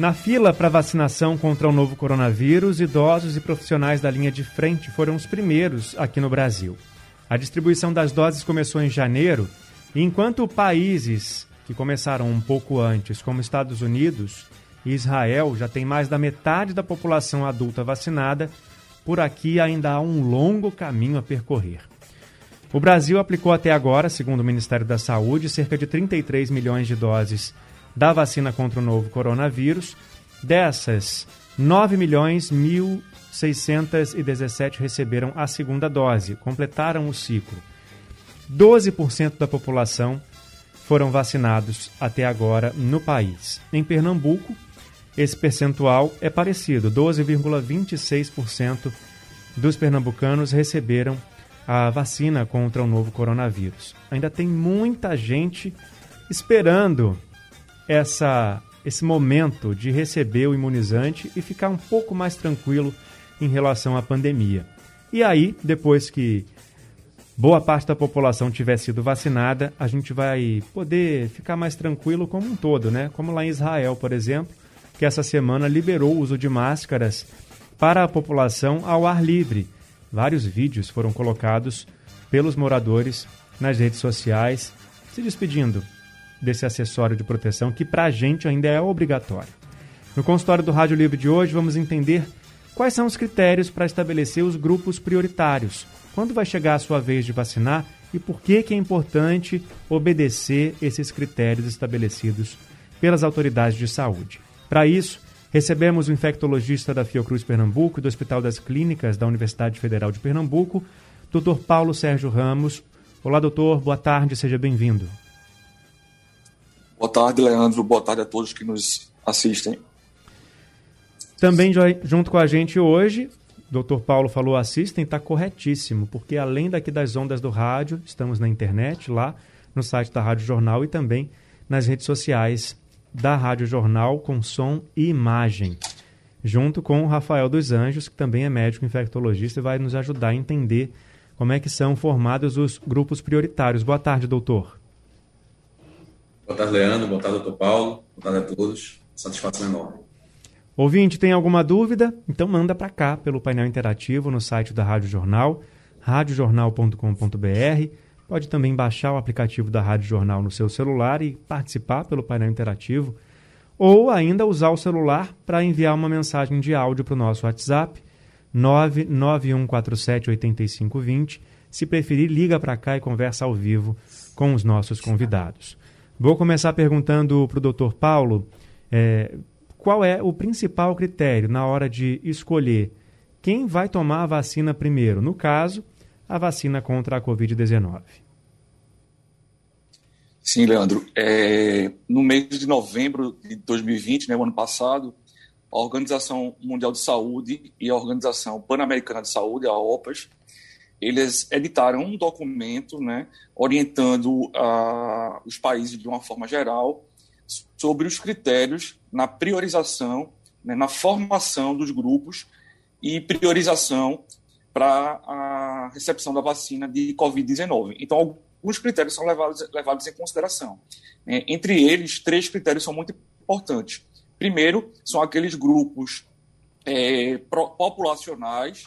Na fila para vacinação contra o novo coronavírus, idosos e profissionais da linha de frente foram os primeiros aqui no Brasil. A distribuição das doses começou em janeiro, e enquanto países que começaram um pouco antes, como Estados Unidos e Israel, já tem mais da metade da população adulta vacinada, por aqui ainda há um longo caminho a percorrer. O Brasil aplicou até agora, segundo o Ministério da Saúde, cerca de 33 milhões de doses da vacina contra o novo coronavírus. Dessas, 9 milhões 1.617 receberam a segunda dose, completaram o ciclo. 12% da população foram vacinados até agora no país. Em Pernambuco, esse percentual é parecido: 12,26% dos pernambucanos receberam a vacina contra o novo coronavírus. Ainda tem muita gente esperando essa, esse momento de receber o imunizante e ficar um pouco mais tranquilo em relação à pandemia. E aí, depois que boa parte da população tiver sido vacinada, a gente vai poder ficar mais tranquilo como um todo, né? Como lá em Israel, por exemplo, que essa semana liberou o uso de máscaras para a população ao ar livre. Vários vídeos foram colocados pelos moradores nas redes sociais se despedindo desse acessório de proteção que para a gente ainda é obrigatório. No consultório do Rádio Livre de hoje, vamos entender quais são os critérios para estabelecer os grupos prioritários quando vai chegar a sua vez de vacinar e por que, que é importante obedecer esses critérios estabelecidos pelas autoridades de saúde. Para isso, recebemos o infectologista da Fiocruz Pernambuco e do Hospital das Clínicas da Universidade Federal de Pernambuco, Dr. Paulo Sérgio Ramos. Olá, doutor, boa tarde, seja bem-vindo. Boa tarde, Leandro, boa tarde a todos que nos assistem. Também junto com a gente hoje, Dr. Paulo falou assistem, está corretíssimo, porque além daqui das ondas do rádio, estamos na internet, lá no site da Rádio Jornal e também nas redes sociais da Rádio Jornal com som e imagem. Junto com o Rafael dos Anjos, que também é médico infectologista e vai nos ajudar a entender como é que são formados os grupos prioritários. Boa tarde, doutor. Boa tarde, Leandro. Boa tarde, doutor Paulo. Boa tarde a todos. Satisfação enorme. Ouvinte, tem alguma dúvida? Então manda para cá pelo painel interativo no site da Rádio Jornal, radiojornal.com.br. Pode também baixar o aplicativo da Rádio Jornal no seu celular e participar pelo painel interativo, ou ainda usar o celular para enviar uma mensagem de áudio para o nosso WhatsApp 991478520. Se preferir, liga para cá e conversa ao vivo com os nossos convidados. Vou começar perguntando para o doutor Paulo é, qual é o principal critério na hora de escolher quem vai tomar a vacina primeiro? No caso, a vacina contra a Covid-19. Sim, Leandro. É, no mês de novembro de 2020, né, o ano passado, a Organização Mundial de Saúde e a Organização Pan-Americana de Saúde, a OPAS, eles editaram um documento né, orientando uh, os países de uma forma geral sobre os critérios na priorização, né, na formação dos grupos e priorização para a recepção da vacina de Covid-19. Então, alguns critérios são levados, levados em consideração. Né? Entre eles, três critérios são muito importantes. Primeiro, são aqueles grupos é, populacionais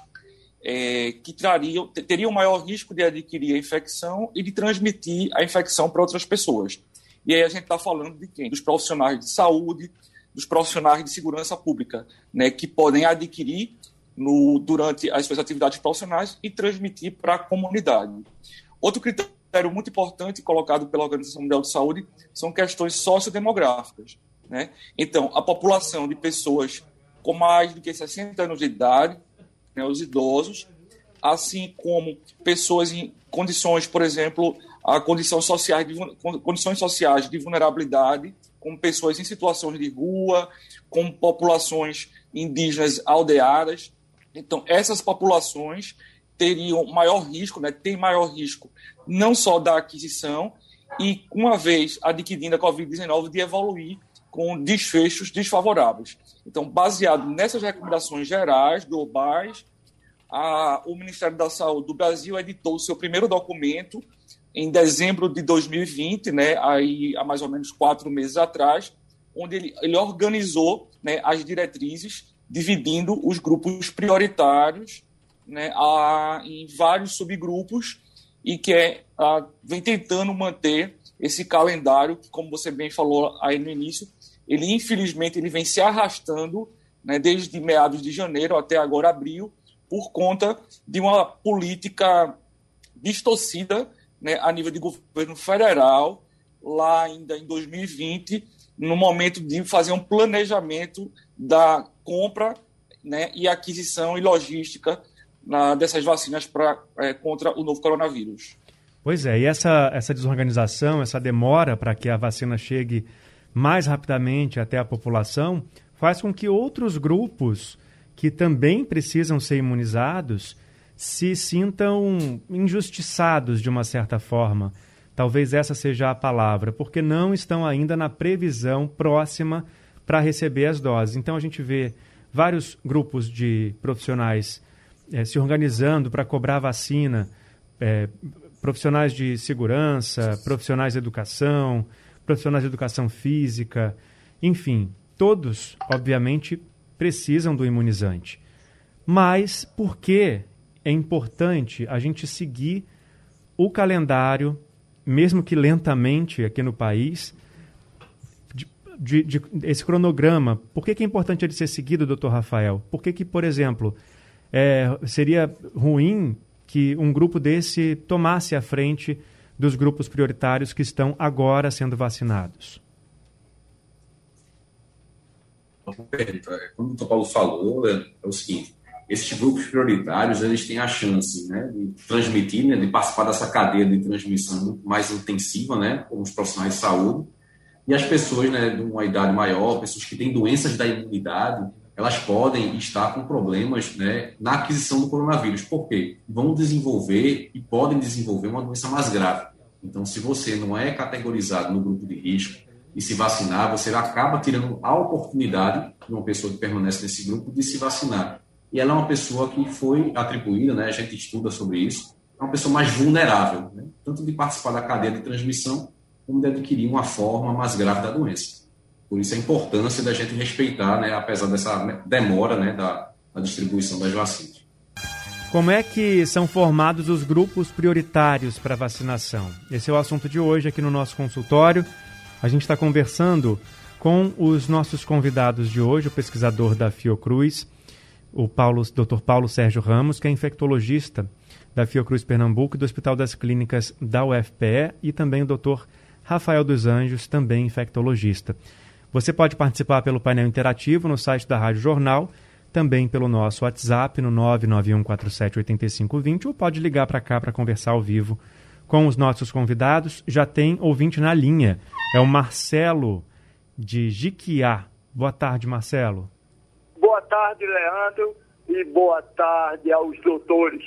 é, que trariam, teriam maior risco de adquirir a infecção e de transmitir a infecção para outras pessoas. E aí a gente está falando de quem? Dos profissionais de saúde, dos profissionais de segurança pública, né, que podem adquirir no, durante as suas atividades profissionais e transmitir para a comunidade. Outro critério muito importante colocado pela Organização Mundial de Saúde são questões sociodemográficas. Né? Então, a população de pessoas com mais do que 60 anos de idade, né, os idosos, assim como pessoas em condições, por exemplo, a condições sociais de, condições sociais de vulnerabilidade, como pessoas em situações de rua, com populações indígenas aldeadas. Então, essas populações teriam maior risco, né, tem maior risco não só da aquisição, e uma vez adquirindo a Covid-19, de evoluir com desfechos desfavoráveis. Então, baseado nessas recomendações gerais, globais, a, o Ministério da Saúde do Brasil editou o seu primeiro documento em dezembro de 2020, né, aí há mais ou menos quatro meses atrás, onde ele, ele organizou né, as diretrizes, dividindo os grupos prioritários né, a, em vários subgrupos e que é, a, vem tentando manter esse calendário que, como você bem falou aí no início, ele infelizmente ele vem se arrastando né, desde meados de janeiro até agora abril, por conta de uma política distorcida né, a nível de governo federal, lá ainda em 2020, no momento de fazer um planejamento da compra né, e aquisição e logística na, dessas vacinas pra, é, contra o novo coronavírus. Pois é, e essa, essa desorganização, essa demora para que a vacina chegue mais rapidamente até a população, faz com que outros grupos que também precisam ser imunizados se sintam injustiçados de uma certa forma. Talvez essa seja a palavra, porque não estão ainda na previsão próxima para receber as doses. Então a gente vê vários grupos de profissionais é, se organizando para cobrar vacina, é, profissionais de segurança, profissionais de educação, profissionais de educação física, enfim, todos, obviamente, precisam do imunizante. Mas por que é importante a gente seguir o calendário, mesmo que lentamente aqui no país, de, de, esse cronograma? Por que, que é importante ele ser seguido, doutor Rafael? Por que, que por exemplo, é, seria ruim que um grupo desse tomasse a frente dos grupos prioritários que estão agora sendo vacinados? Como o Dr. Paulo falou, é, é o seguinte, esses grupos prioritários eles têm a chance né, de transmitir, né, de participar dessa cadeia de transmissão mais intensiva, né, como os profissionais de saúde, e as pessoas né, de uma idade maior, pessoas que têm doenças da imunidade, elas podem estar com problemas né, na aquisição do coronavírus. Por quê? Vão desenvolver e podem desenvolver uma doença mais grave. Então, se você não é categorizado no grupo de risco e se vacinar, você acaba tirando a oportunidade de uma pessoa que permanece nesse grupo de se vacinar. E ela é uma pessoa que foi atribuída, né, a gente estuda sobre isso, é uma pessoa mais vulnerável, né, tanto de participar da cadeia de transmissão, como de adquirir uma forma mais grave da doença. Por isso a importância da gente respeitar, né, apesar dessa demora né, da, da distribuição das vacinas. Como é que são formados os grupos prioritários para vacinação? Esse é o assunto de hoje aqui no nosso consultório. A gente está conversando com os nossos convidados de hoje, o pesquisador da Fiocruz, o Paulo, Dr. Paulo Sérgio Ramos, que é infectologista da Fiocruz Pernambuco e do Hospital das Clínicas da UFPE, e também o Dr. Rafael dos Anjos, também infectologista. Você pode participar pelo painel interativo no site da Rádio Jornal, também pelo nosso WhatsApp no 991478520 ou pode ligar para cá para conversar ao vivo com os nossos convidados. Já tem ouvinte na linha, é o Marcelo de Jiquiá. Boa tarde, Marcelo. Boa tarde, Leandro, e boa tarde aos doutores.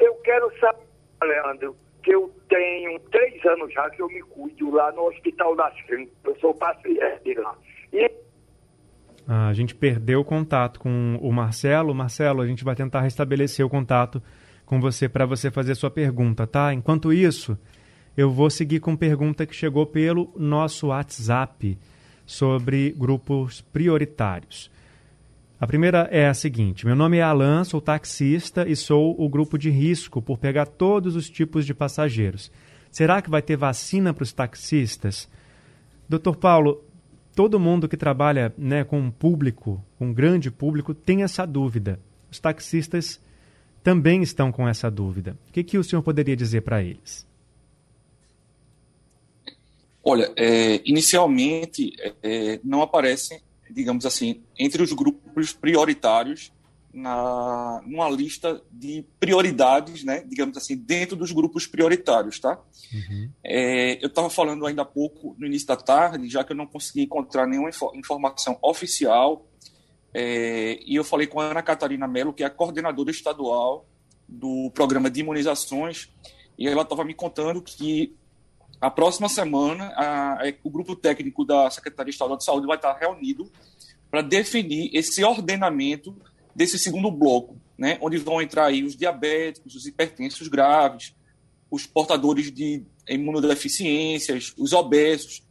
Eu quero saber, Leandro, que eu tenho três anos já que eu me cuido lá no Hospital das Clínicas. Eu sou paciente lá. E... Ah, a gente perdeu o contato com o Marcelo. Marcelo, a gente vai tentar restabelecer o contato com você para você fazer sua pergunta, tá? Enquanto isso, eu vou seguir com pergunta que chegou pelo nosso WhatsApp sobre grupos prioritários. A primeira é a seguinte: meu nome é Alan, sou taxista e sou o grupo de risco por pegar todos os tipos de passageiros. Será que vai ter vacina para os taxistas? Doutor Paulo, todo mundo que trabalha né, com um público, com um grande público, tem essa dúvida. Os taxistas também estão com essa dúvida. O que, que o senhor poderia dizer para eles? Olha, é, inicialmente é, não aparecem digamos assim, entre os grupos prioritários na numa lista de prioridades, né, digamos assim, dentro dos grupos prioritários, tá? Uhum. É, eu estava falando ainda há pouco, no início da tarde, já que eu não consegui encontrar nenhuma informação oficial, é, e eu falei com a Ana Catarina Mello, que é a coordenadora estadual do programa de imunizações e ela estava me contando que a próxima semana a, o grupo técnico da Secretaria Estadual de Saúde vai estar reunido para definir esse ordenamento desse segundo bloco, né, onde vão entrar aí os diabéticos, os hipertensos graves, os portadores de imunodeficiências, os obesos.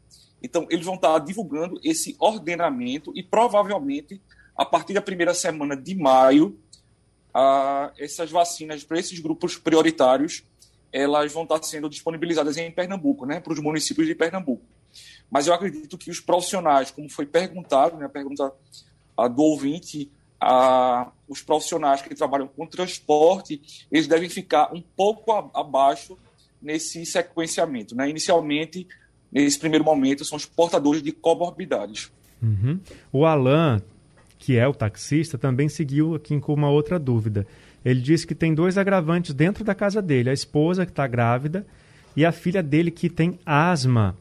Então, eles vão estar divulgando esse ordenamento e provavelmente, a partir da primeira semana de maio, a, essas vacinas para esses grupos prioritários elas vão estar sendo disponibilizadas em Pernambuco, né, para os municípios de Pernambuco. Mas eu acredito que os profissionais, como foi perguntado, né, a pergunta do ouvinte, a, os profissionais que trabalham com transporte, eles devem ficar um pouco a, abaixo nesse sequenciamento. Né? Inicialmente, nesse primeiro momento, são os portadores de comorbidades. Uhum. O Alan, que é o taxista, também seguiu aqui com uma outra dúvida. Ele disse que tem dois agravantes dentro da casa dele: a esposa que está grávida e a filha dele que tem asma.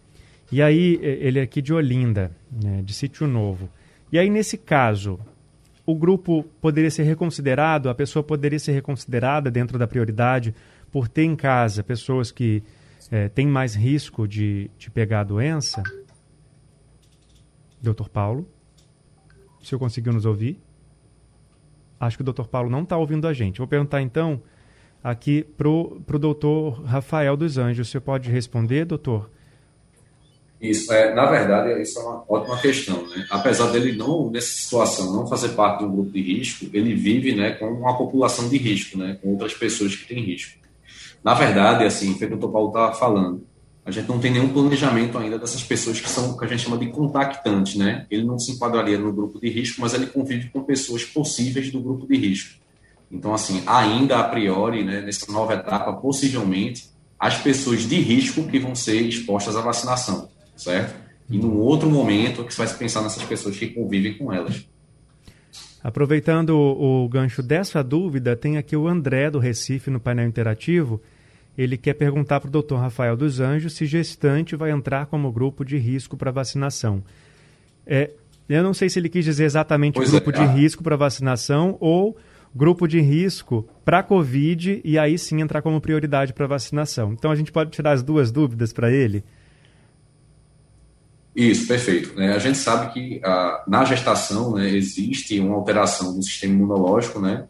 E aí, ele é aqui de Olinda, né, de Sítio Novo. E aí, nesse caso, o grupo poderia ser reconsiderado, a pessoa poderia ser reconsiderada dentro da prioridade por ter em casa pessoas que é, têm mais risco de, de pegar a doença? Doutor Paulo, o senhor conseguiu nos ouvir? Acho que o doutor Paulo não está ouvindo a gente. Vou perguntar então aqui para o doutor Rafael dos Anjos. Senhor pode responder, doutor? Isso, é, na verdade, isso é uma ótima questão. Né? Apesar dele não, nessa situação, não fazer parte de um grupo de risco, ele vive né, com uma população de risco, né, com outras pessoas que têm risco. Na verdade, assim, foi o que o Dr. Paulo estava falando, a gente não tem nenhum planejamento ainda dessas pessoas que são o que a gente chama de contactantes, né? Ele não se enquadraria no grupo de risco, mas ele convive com pessoas possíveis do grupo de risco. Então, assim, ainda a priori, né, nessa nova etapa, possivelmente, as pessoas de risco que vão ser expostas à vacinação certo? E num outro momento que você vai pensar nessas pessoas que convivem com elas. Aproveitando o gancho dessa dúvida, tem aqui o André do Recife no painel interativo. Ele quer perguntar para o doutor Rafael dos Anjos se gestante vai entrar como grupo de risco para vacinação. É, eu não sei se ele quis dizer exatamente pois grupo é, de ah. risco para vacinação ou grupo de risco para Covid e aí sim entrar como prioridade para vacinação. Então a gente pode tirar as duas dúvidas para ele? Isso, perfeito. Né? A gente sabe que ah, na gestação né, existe uma alteração do sistema imunológico, né,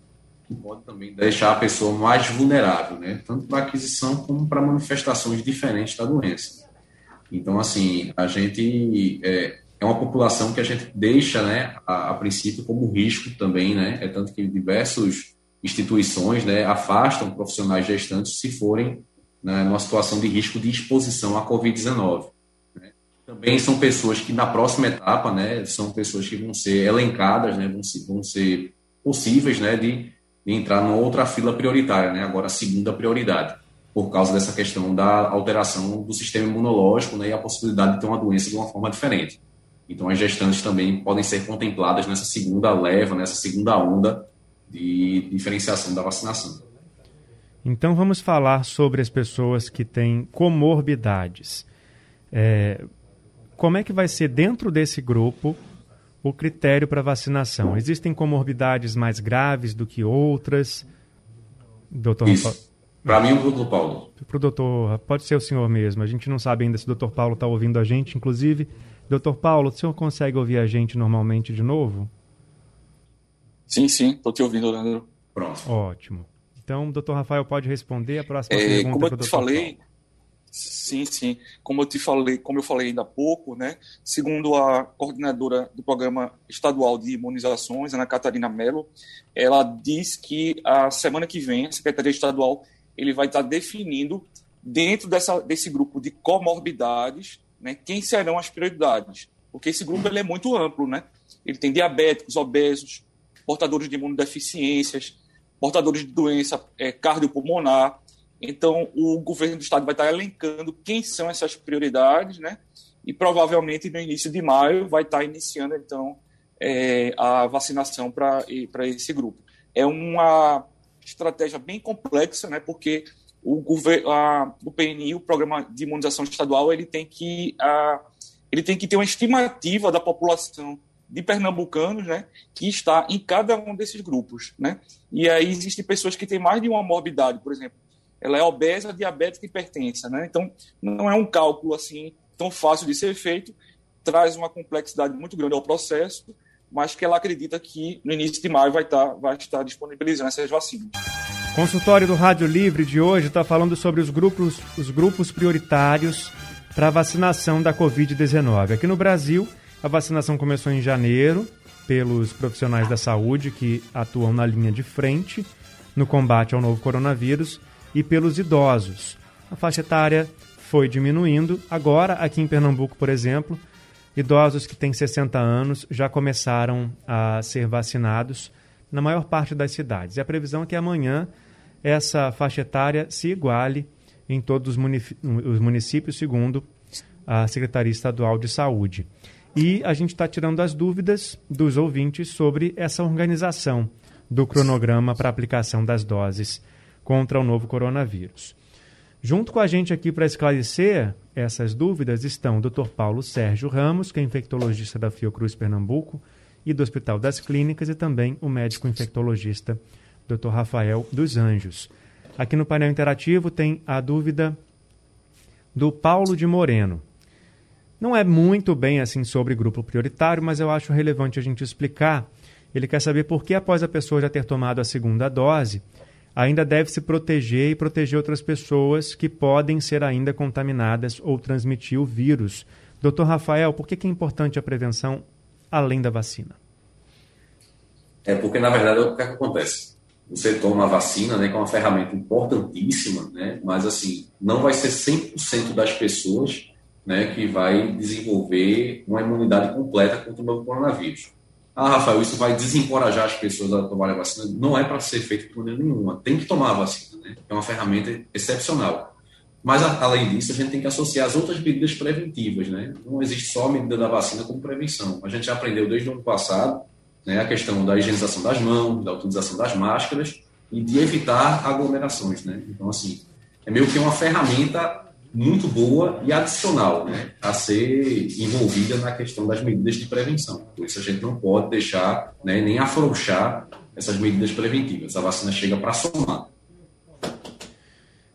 que pode também deixar a pessoa mais vulnerável, né, tanto para aquisição como para manifestações diferentes da doença. Então, assim, a gente é, é uma população que a gente deixa, né, a, a, princípio, como risco também, né, é tanto que diversas instituições, né, afastam profissionais gestantes se forem né, numa situação de risco de exposição à Covid-19 também são pessoas que na próxima etapa, né, são pessoas que vão ser elencadas, né, vão ser, vão ser possíveis, né, de, de entrar numa outra fila prioritária, né, agora a segunda prioridade, por causa dessa questão da alteração do sistema imunológico, né, e a possibilidade de ter uma doença de uma forma diferente. Então as gestantes também podem ser contempladas nessa segunda leva, nessa segunda onda de diferenciação da vacinação. Então vamos falar sobre as pessoas que têm comorbidades. É, como é que vai ser dentro desse grupo o critério para vacinação? Existem comorbidades mais graves do que outras? Doutor Isso. Para mim, o doutor Paulo. Para o doutor, pode ser o senhor mesmo. A gente não sabe ainda se o doutor Paulo está ouvindo a gente. Inclusive, doutor Paulo, o senhor consegue ouvir a gente normalmente de novo? Sim, sim, estou te ouvindo, Leandro. Pronto. Ótimo. Então, doutor Rafael pode responder a próxima é, pergunta. Como eu te falei, Paulo. Sim, sim. Como eu te falei, como eu falei ainda há pouco, né? Segundo a coordenadora do programa estadual de imunizações, Ana Catarina Mello, ela diz que a semana que vem a Secretaria Estadual ele vai estar definindo dentro dessa, desse grupo de comorbidades, né, quem serão as prioridades, porque esse grupo ele é muito amplo, né? Ele tem diabéticos, obesos, portadores de imunodeficiências, portadores de doença é, cardiopulmonar, então, o governo do estado vai estar elencando quem são essas prioridades, né? E provavelmente no início de maio vai estar iniciando, então, é, a vacinação para esse grupo. É uma estratégia bem complexa, né? Porque o, governo, a, o PNI, o Programa de Imunização Estadual, ele tem que, a, ele tem que ter uma estimativa da população de pernambucanos, né, que está em cada um desses grupos, né? E aí existem pessoas que têm mais de uma morbidade, por exemplo, ela é obesa, diabética e hipertensa, né? Então, não é um cálculo assim tão fácil de ser feito, traz uma complexidade muito grande ao processo, mas que ela acredita que no início de maio vai estar, vai estar disponibilizando essas vacinas. Consultório do Rádio Livre de hoje está falando sobre os grupos, os grupos prioritários para a vacinação da Covid-19. Aqui no Brasil, a vacinação começou em janeiro pelos profissionais da saúde que atuam na linha de frente no combate ao novo coronavírus e pelos idosos. A faixa etária foi diminuindo. Agora, aqui em Pernambuco, por exemplo, idosos que têm 60 anos já começaram a ser vacinados na maior parte das cidades. E a previsão é que amanhã essa faixa etária se iguale em todos os municípios, segundo a Secretaria Estadual de Saúde. E a gente está tirando as dúvidas dos ouvintes sobre essa organização do cronograma para aplicação das doses contra o novo coronavírus. Junto com a gente aqui para esclarecer essas dúvidas estão o Dr. Paulo Sérgio Ramos, que é infectologista da Fiocruz Pernambuco e do Hospital das Clínicas, e também o médico infectologista Dr. Rafael dos Anjos. Aqui no painel interativo tem a dúvida do Paulo de Moreno. Não é muito bem assim sobre grupo prioritário, mas eu acho relevante a gente explicar. Ele quer saber por que, após a pessoa já ter tomado a segunda dose, ainda deve se proteger e proteger outras pessoas que podem ser ainda contaminadas ou transmitir o vírus. Doutor Rafael, por que é importante a prevenção além da vacina? É porque, na verdade, o que, é que acontece? você toma a vacina, né, que é uma ferramenta importantíssima, né, mas assim, não vai ser 100% das pessoas, né, que vai desenvolver uma imunidade completa contra o novo coronavírus. Ah, Rafael, isso vai desencorajar as pessoas a tomarem a vacina? Não é para ser feito maneira nenhuma. Tem que tomar a vacina, né? É uma ferramenta excepcional. Mas, além disso, a gente tem que associar as outras medidas preventivas, né? Não existe só a medida da vacina como prevenção. A gente já aprendeu desde o ano passado né, a questão da higienização das mãos, da utilização das máscaras e de evitar aglomerações. Né? Então, assim, é meio que uma ferramenta muito boa e adicional né, a ser envolvida na questão das medidas de prevenção. Por isso, a gente não pode deixar né, nem afrouxar essas medidas preventivas. A vacina chega para somar.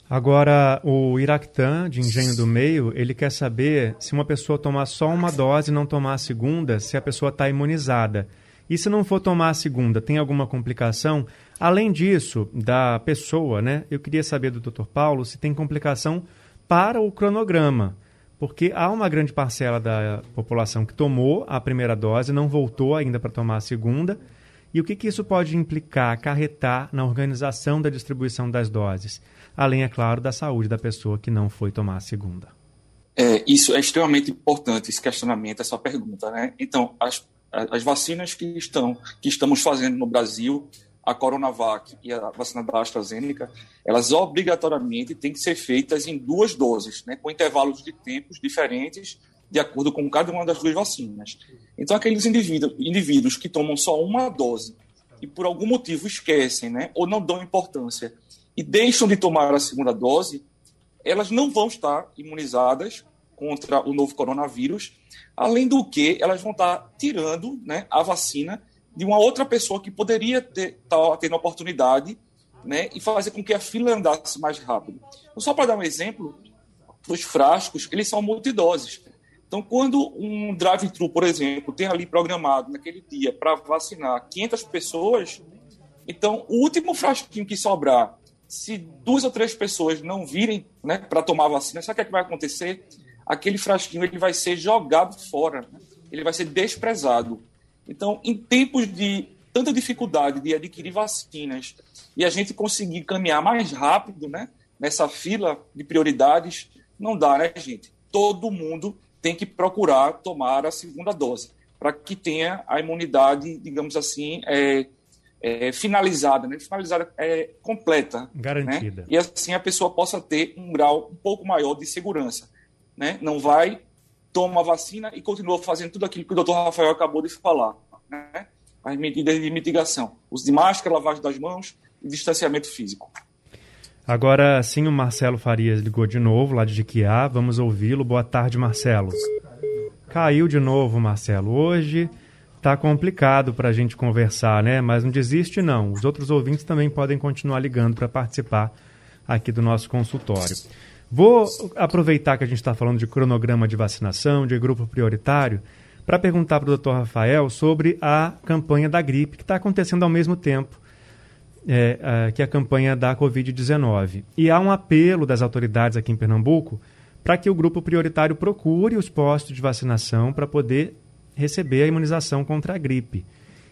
Agora, o Iractan, de Engenho do Meio, ele quer saber se uma pessoa tomar só uma dose e não tomar a segunda, se a pessoa está imunizada. E se não for tomar a segunda, tem alguma complicação? Além disso, da pessoa, né? Eu queria saber do Dr. Paulo se tem complicação para o cronograma, porque há uma grande parcela da população que tomou a primeira dose, não voltou ainda para tomar a segunda. E o que, que isso pode implicar, acarretar na organização da distribuição das doses? Além, é claro, da saúde da pessoa que não foi tomar a segunda. É, isso é extremamente importante, esse questionamento, essa pergunta. Né? Então, as as vacinas que, estão, que estamos fazendo no Brasil, a Coronavac e a vacina da AstraZeneca, elas obrigatoriamente têm que ser feitas em duas doses, né, com intervalos de tempos diferentes, de acordo com cada uma das duas vacinas. Então, aqueles indivíduos, indivíduos que tomam só uma dose e por algum motivo esquecem, né, ou não dão importância e deixam de tomar a segunda dose, elas não vão estar imunizadas contra o novo coronavírus, além do que elas vão estar tirando né, a vacina de uma outra pessoa que poderia ter, tá tendo oportunidade né, e fazer com que a fila andasse mais rápido. Então, só para dar um exemplo, os frascos, eles são multidoses. Então, quando um drive-thru, por exemplo, tem ali programado naquele dia para vacinar 500 pessoas, então o último frasquinho que sobrar, se duas ou três pessoas não virem né, para tomar vacina, sabe o que, é que vai acontecer? aquele frasquinho ele vai ser jogado fora, né? ele vai ser desprezado. Então, em tempos de tanta dificuldade de adquirir vacinas e a gente conseguir caminhar mais rápido né, nessa fila de prioridades, não dá, né, gente? Todo mundo tem que procurar tomar a segunda dose para que tenha a imunidade, digamos assim, é, é, finalizada, né? finalizada é, completa. Né? Garantida. Né? E assim a pessoa possa ter um grau um pouco maior de segurança né? não vai, toma a vacina e continua fazendo tudo aquilo que o doutor Rafael acabou de falar. Né? As medidas de mitigação, uso de máscara, lavagem das mãos e distanciamento físico. Agora sim, o Marcelo Farias ligou de novo, lá de Jiquiá. Vamos ouvi-lo. Boa tarde, Marcelo. Caiu de novo, Marcelo. Hoje tá complicado para a gente conversar, né? Mas não desiste não. Os outros ouvintes também podem continuar ligando para participar aqui do nosso consultório. Vou aproveitar que a gente está falando de cronograma de vacinação, de grupo prioritário, para perguntar para o doutor Rafael sobre a campanha da gripe, que está acontecendo ao mesmo tempo é, é, que a campanha da Covid-19. E há um apelo das autoridades aqui em Pernambuco para que o grupo prioritário procure os postos de vacinação para poder receber a imunização contra a gripe.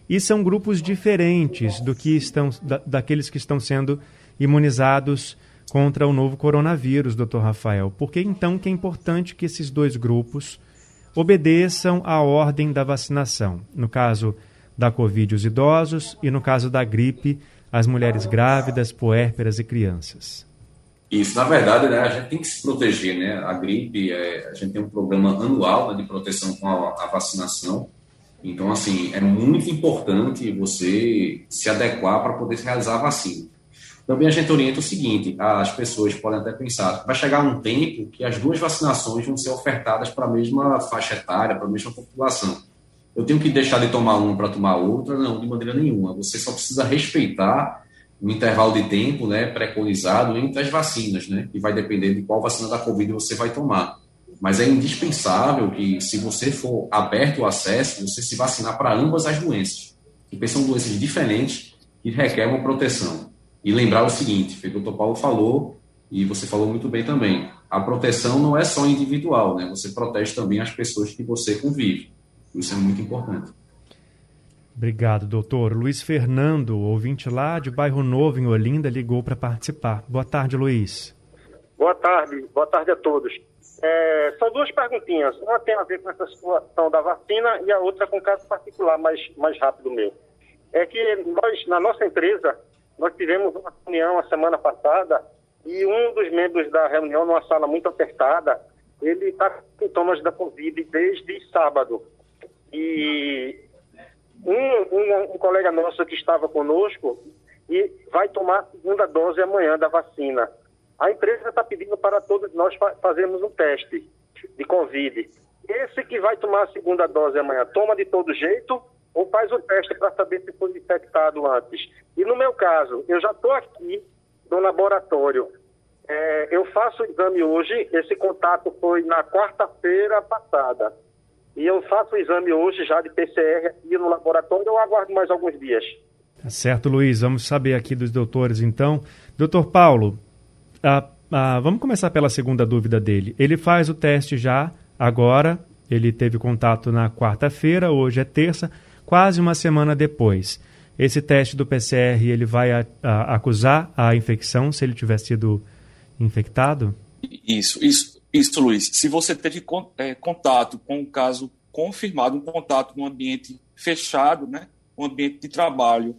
E são grupos diferentes do que estão, da, daqueles que estão sendo imunizados contra o novo coronavírus, doutor Rafael. Por que então que é importante que esses dois grupos obedeçam à ordem da vacinação? No caso da Covid, os idosos, e no caso da gripe, as mulheres grávidas, puérperas e crianças. Isso, na verdade, né, a gente tem que se proteger, né? A gripe, é, a gente tem um programa anual né, de proteção com a, a, vacinação. Então, assim, é muito importante você se adequar para poder realizar a vacina. Também a gente orienta o seguinte: as pessoas podem até pensar, vai chegar um tempo que as duas vacinações vão ser ofertadas para a mesma faixa etária, para a mesma população. Eu tenho que deixar de tomar uma para tomar outra? Não, de maneira nenhuma. Você só precisa respeitar o intervalo de tempo né, preconizado entre as vacinas, né, que vai depender de qual vacina da Covid você vai tomar. Mas é indispensável que, se você for aberto o acesso, você se vacinar para ambas as doenças, porque são doenças diferentes que requerem uma proteção. E lembrar o seguinte, foi o que o Dr. Paulo falou, e você falou muito bem também, a proteção não é só individual, né? Você protege também as pessoas que você convive. Isso é muito importante. Obrigado, doutor. Luiz Fernando, ouvinte lá de Bairro Novo, em Olinda, ligou para participar. Boa tarde, Luiz. Boa tarde, boa tarde a todos. É, são duas perguntinhas. Uma tem a ver com essa situação da vacina e a outra com um caso particular mais, mais rápido meu. É que nós, na nossa empresa, nós tivemos uma reunião a semana passada e um dos membros da reunião, numa sala muito apertada, ele está com sintomas da Covid desde sábado. E um, um, um, colega nosso que estava conosco e vai tomar a segunda dose amanhã da vacina. A empresa está pedindo para todos nós fa fazermos um teste de Covid. Esse que vai tomar a segunda dose amanhã, toma de todo jeito ou faz o teste para saber se foi infectado antes? E no meu caso, eu já estou aqui no laboratório. É, eu faço o exame hoje, esse contato foi na quarta-feira passada. E eu faço o exame hoje já de PCR aqui no laboratório ou aguardo mais alguns dias? Tá certo, Luiz. Vamos saber aqui dos doutores, então. Doutor Paulo, vamos começar pela segunda dúvida dele. Ele faz o teste já agora, ele teve contato na quarta-feira, hoje é terça, quase uma semana depois. Esse teste do PCR, ele vai a, a, acusar a infecção se ele tiver sido infectado? Isso, isso. Isso, Luiz. Se você teve é, contato com um caso confirmado, um contato num ambiente fechado, né, um ambiente de trabalho,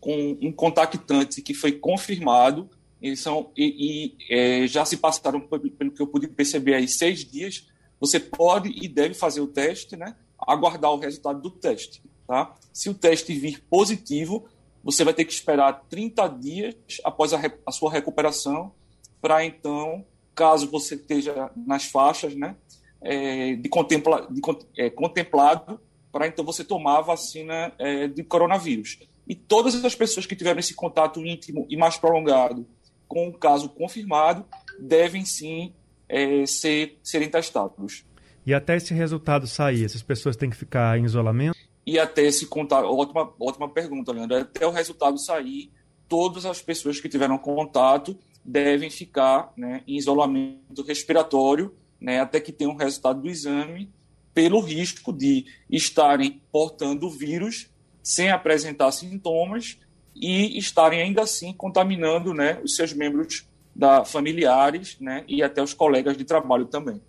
com um contactante que foi confirmado, eles são, e, e é, já se passaram, pelo que eu pude perceber aí, seis dias, você pode e deve fazer o teste, né, aguardar o resultado do teste. Tá? Se o teste vir positivo, você vai ter que esperar 30 dias após a, a sua recuperação para então caso você esteja nas faixas né, é, de, contempla, de é, contemplado, para então você tomar a vacina é, de coronavírus. E todas as pessoas que tiveram esse contato íntimo e mais prolongado com o caso confirmado devem sim é, ser, serem testados. E até esse resultado sair, essas pessoas têm que ficar em isolamento? E até esse contato, ótima, ótima pergunta, Leandro. Até o resultado sair, todas as pessoas que tiveram contato devem ficar né, em isolamento respiratório né, até que tenham o resultado do exame, pelo risco de estarem portando o vírus sem apresentar sintomas e estarem ainda assim contaminando né, os seus membros da, familiares né, e até os colegas de trabalho também.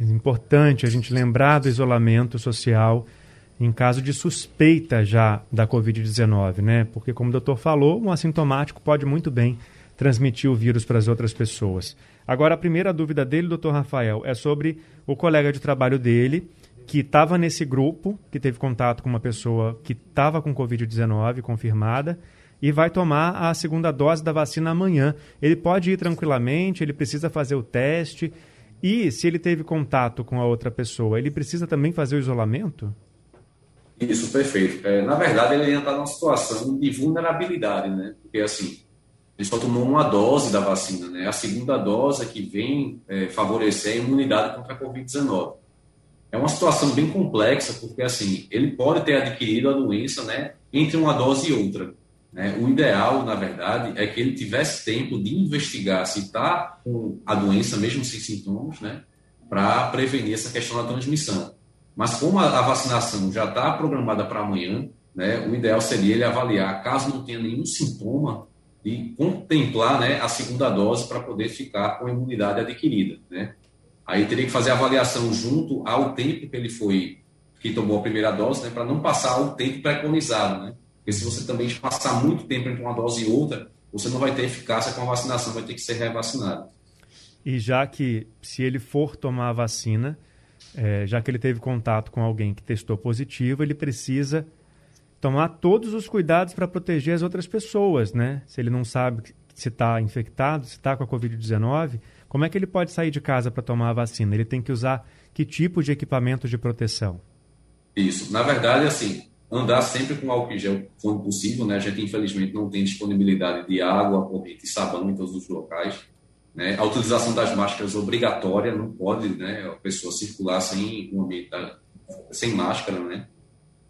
É importante a gente lembrar do isolamento social em caso de suspeita já da Covid-19, né? Porque, como o doutor falou, um assintomático pode muito bem transmitir o vírus para as outras pessoas. Agora, a primeira dúvida dele, doutor Rafael, é sobre o colega de trabalho dele, que estava nesse grupo, que teve contato com uma pessoa que estava com Covid-19 confirmada e vai tomar a segunda dose da vacina amanhã. Ele pode ir tranquilamente, ele precisa fazer o teste. E se ele teve contato com a outra pessoa, ele precisa também fazer o isolamento? Isso, perfeito. É, na verdade, ele ainda está numa situação de vulnerabilidade, né? Porque, assim, ele só tomou uma dose da vacina, né? A segunda dose é que vem é, favorecer a imunidade contra a Covid-19. É uma situação bem complexa, porque, assim, ele pode ter adquirido a doença, né? Entre uma dose e outra. Né? O ideal, na verdade, é que ele tivesse tempo de investigar se está com a doença, mesmo sem sintomas, né? Para prevenir essa questão da transmissão. Mas como a, vacinação já está programada para amanhã, né, o ideal seria ele avaliar, caso não tenha nenhum sintoma, e contemplar né, a segunda dose para poder ficar com a imunidade adquirida. Né? Aí teria que fazer a avaliação junto ao tempo que ele foi, que tomou a primeira dose, né, para não passar o tempo preconizado. Né? Porque se você também passar muito tempo entre uma dose e outra, você não vai ter eficácia com a vacinação, vai ter que ser revacinado. E já que, se ele for tomar a vacina, é, já que ele teve contato com alguém que testou positivo, ele precisa tomar todos os cuidados para proteger as outras pessoas, né? Se ele não sabe se está infectado, se está com a Covid-19, como é que ele pode sair de casa para tomar a vacina? Ele tem que usar que tipo de equipamento de proteção? Isso. Na verdade, assim, andar sempre com álcool em gel quando possível, né? A gente, infelizmente, não tem disponibilidade de água, corrente e sabão em todos os locais. Né? A utilização das máscaras obrigatória, não pode né, a pessoa circular sem, um ambiente, sem máscara, né?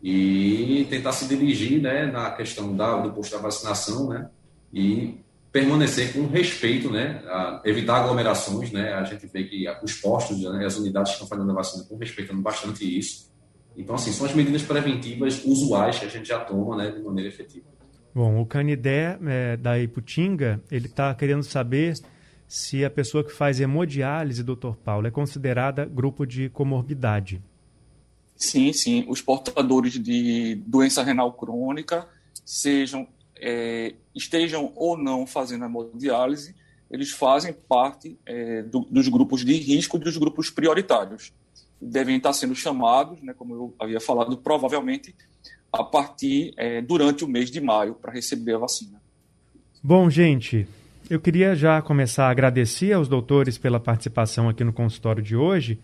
E tentar se dirigir né, na questão da, do posto da vacinação, né? E permanecer com respeito, né? A evitar aglomerações, né? A gente vê que os postos, né, as unidades que estão fazendo a vacina estão respeitando bastante isso. Então, assim, são as medidas preventivas usuais que a gente já toma, né, de maneira efetiva. Bom, o Canidé é, da Iputinga, ele está querendo saber se a pessoa que faz hemodiálise, doutor Paulo, é considerada grupo de comorbidade. Sim, sim. Os portadores de doença renal crônica, sejam é, estejam ou não fazendo hemodiálise, eles fazem parte é, do, dos grupos de risco e dos grupos prioritários. Devem estar sendo chamados, né, como eu havia falado, provavelmente a partir é, durante o mês de maio para receber a vacina. Bom, gente, eu queria já começar a agradecer aos doutores pela participação aqui no consultório de hoje.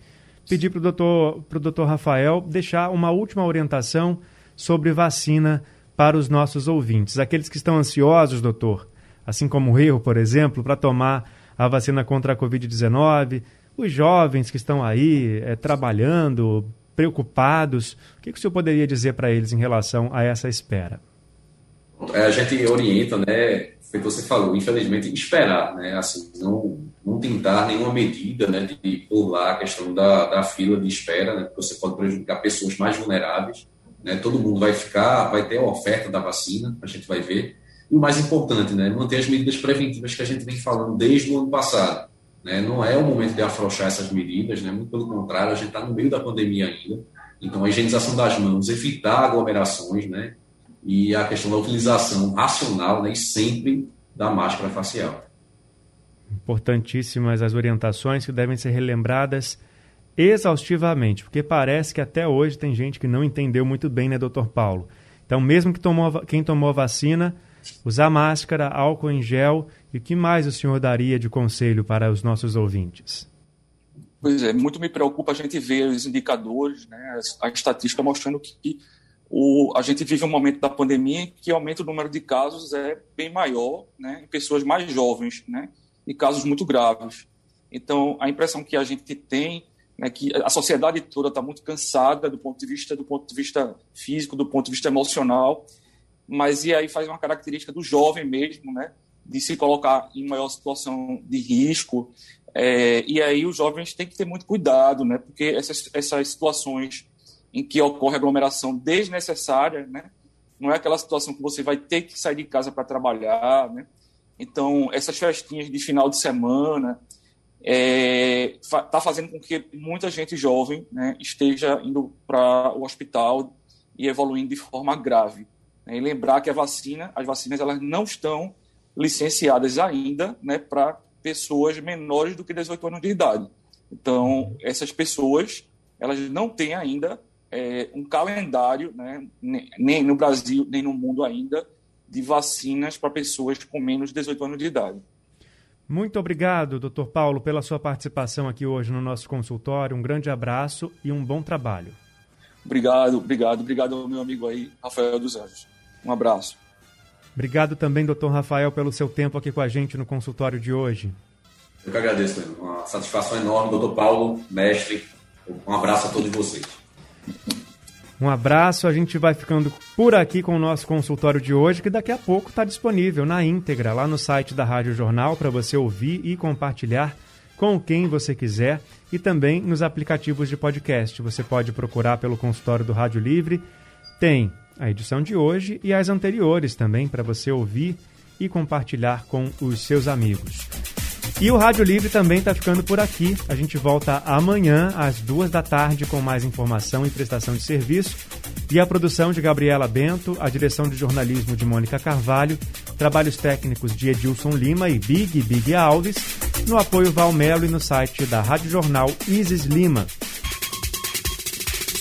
Pedir para o doutor, doutor Rafael deixar uma última orientação sobre vacina para os nossos ouvintes. Aqueles que estão ansiosos, doutor, assim como eu, por exemplo, para tomar a vacina contra a Covid-19, os jovens que estão aí é, trabalhando, preocupados, o que, que o senhor poderia dizer para eles em relação a essa espera? É, a gente orienta, né, feito você falou, infelizmente, esperar, né? Assim, não, não tentar nenhuma medida, né, de pular a questão da, da fila de espera, né? Porque você pode prejudicar pessoas mais vulneráveis, né? Todo mundo vai ficar, vai ter a oferta da vacina, a gente vai ver. E o mais importante, né, manter as medidas preventivas que a gente vem falando desde o ano passado. Né? Não é o momento de afrouxar essas medidas, né? muito pelo contrário, a gente está no meio da pandemia ainda. Então, a higienização das mãos, evitar aglomerações, né? E a questão da utilização racional né, e sempre da máscara facial. Importantíssimas as orientações que devem ser relembradas exaustivamente, porque parece que até hoje tem gente que não entendeu muito bem, né, doutor Paulo? Então, mesmo que tomou, quem tomou a vacina, usar máscara, álcool em gel e o que mais o senhor daria de conselho para os nossos ouvintes? Pois é, muito me preocupa a gente ver os indicadores, né, a estatística mostrando que o, a gente vive um momento da pandemia em que aumenta o número de casos é bem maior, né, em pessoas mais jovens, né, e casos muito graves. Então, a impressão que a gente tem é que a sociedade toda está muito cansada do ponto de vista do ponto de vista físico, do ponto de vista emocional, mas e aí faz uma característica do jovem mesmo, né, de se colocar em maior situação de risco. É, e aí os jovens têm que ter muito cuidado, né, porque essas, essas situações em que ocorre aglomeração desnecessária, né? Não é aquela situação que você vai ter que sair de casa para trabalhar, né? Então, essas festinhas de final de semana está é, tá fazendo com que muita gente jovem né, esteja indo para o hospital e evoluindo de forma grave. Né? E lembrar que a vacina, as vacinas, elas não estão licenciadas ainda né, para pessoas menores do que 18 anos de idade. Então, essas pessoas, elas não têm ainda é, um calendário, né, nem no Brasil, nem no mundo ainda, de vacinas para pessoas com menos de 18 anos de idade. Muito obrigado, doutor Paulo, pela sua participação aqui hoje no nosso consultório. Um grande abraço e um bom trabalho. Obrigado, obrigado, obrigado ao meu amigo aí, Rafael dos Anjos. Um abraço. Obrigado também, doutor Rafael, pelo seu tempo aqui com a gente no consultório de hoje. Eu que agradeço, uma satisfação enorme, doutor Paulo, mestre. Um abraço a todos vocês. Um abraço, a gente vai ficando por aqui com o nosso consultório de hoje, que daqui a pouco está disponível na íntegra lá no site da Rádio Jornal para você ouvir e compartilhar com quem você quiser e também nos aplicativos de podcast. Você pode procurar pelo consultório do Rádio Livre. Tem a edição de hoje e as anteriores também para você ouvir e compartilhar com os seus amigos. E o Rádio Livre também está ficando por aqui. A gente volta amanhã, às duas da tarde, com mais informação e prestação de serviço. E a produção de Gabriela Bento, a direção de jornalismo de Mônica Carvalho, trabalhos técnicos de Edilson Lima e Big Big Alves, no apoio Valmelo e no site da Rádio Jornal Isis Lima.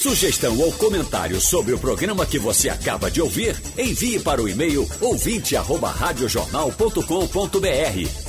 Sugestão ou comentário sobre o programa que você acaba de ouvir, envie para o e-mail ouvinte@radiojornal.com.br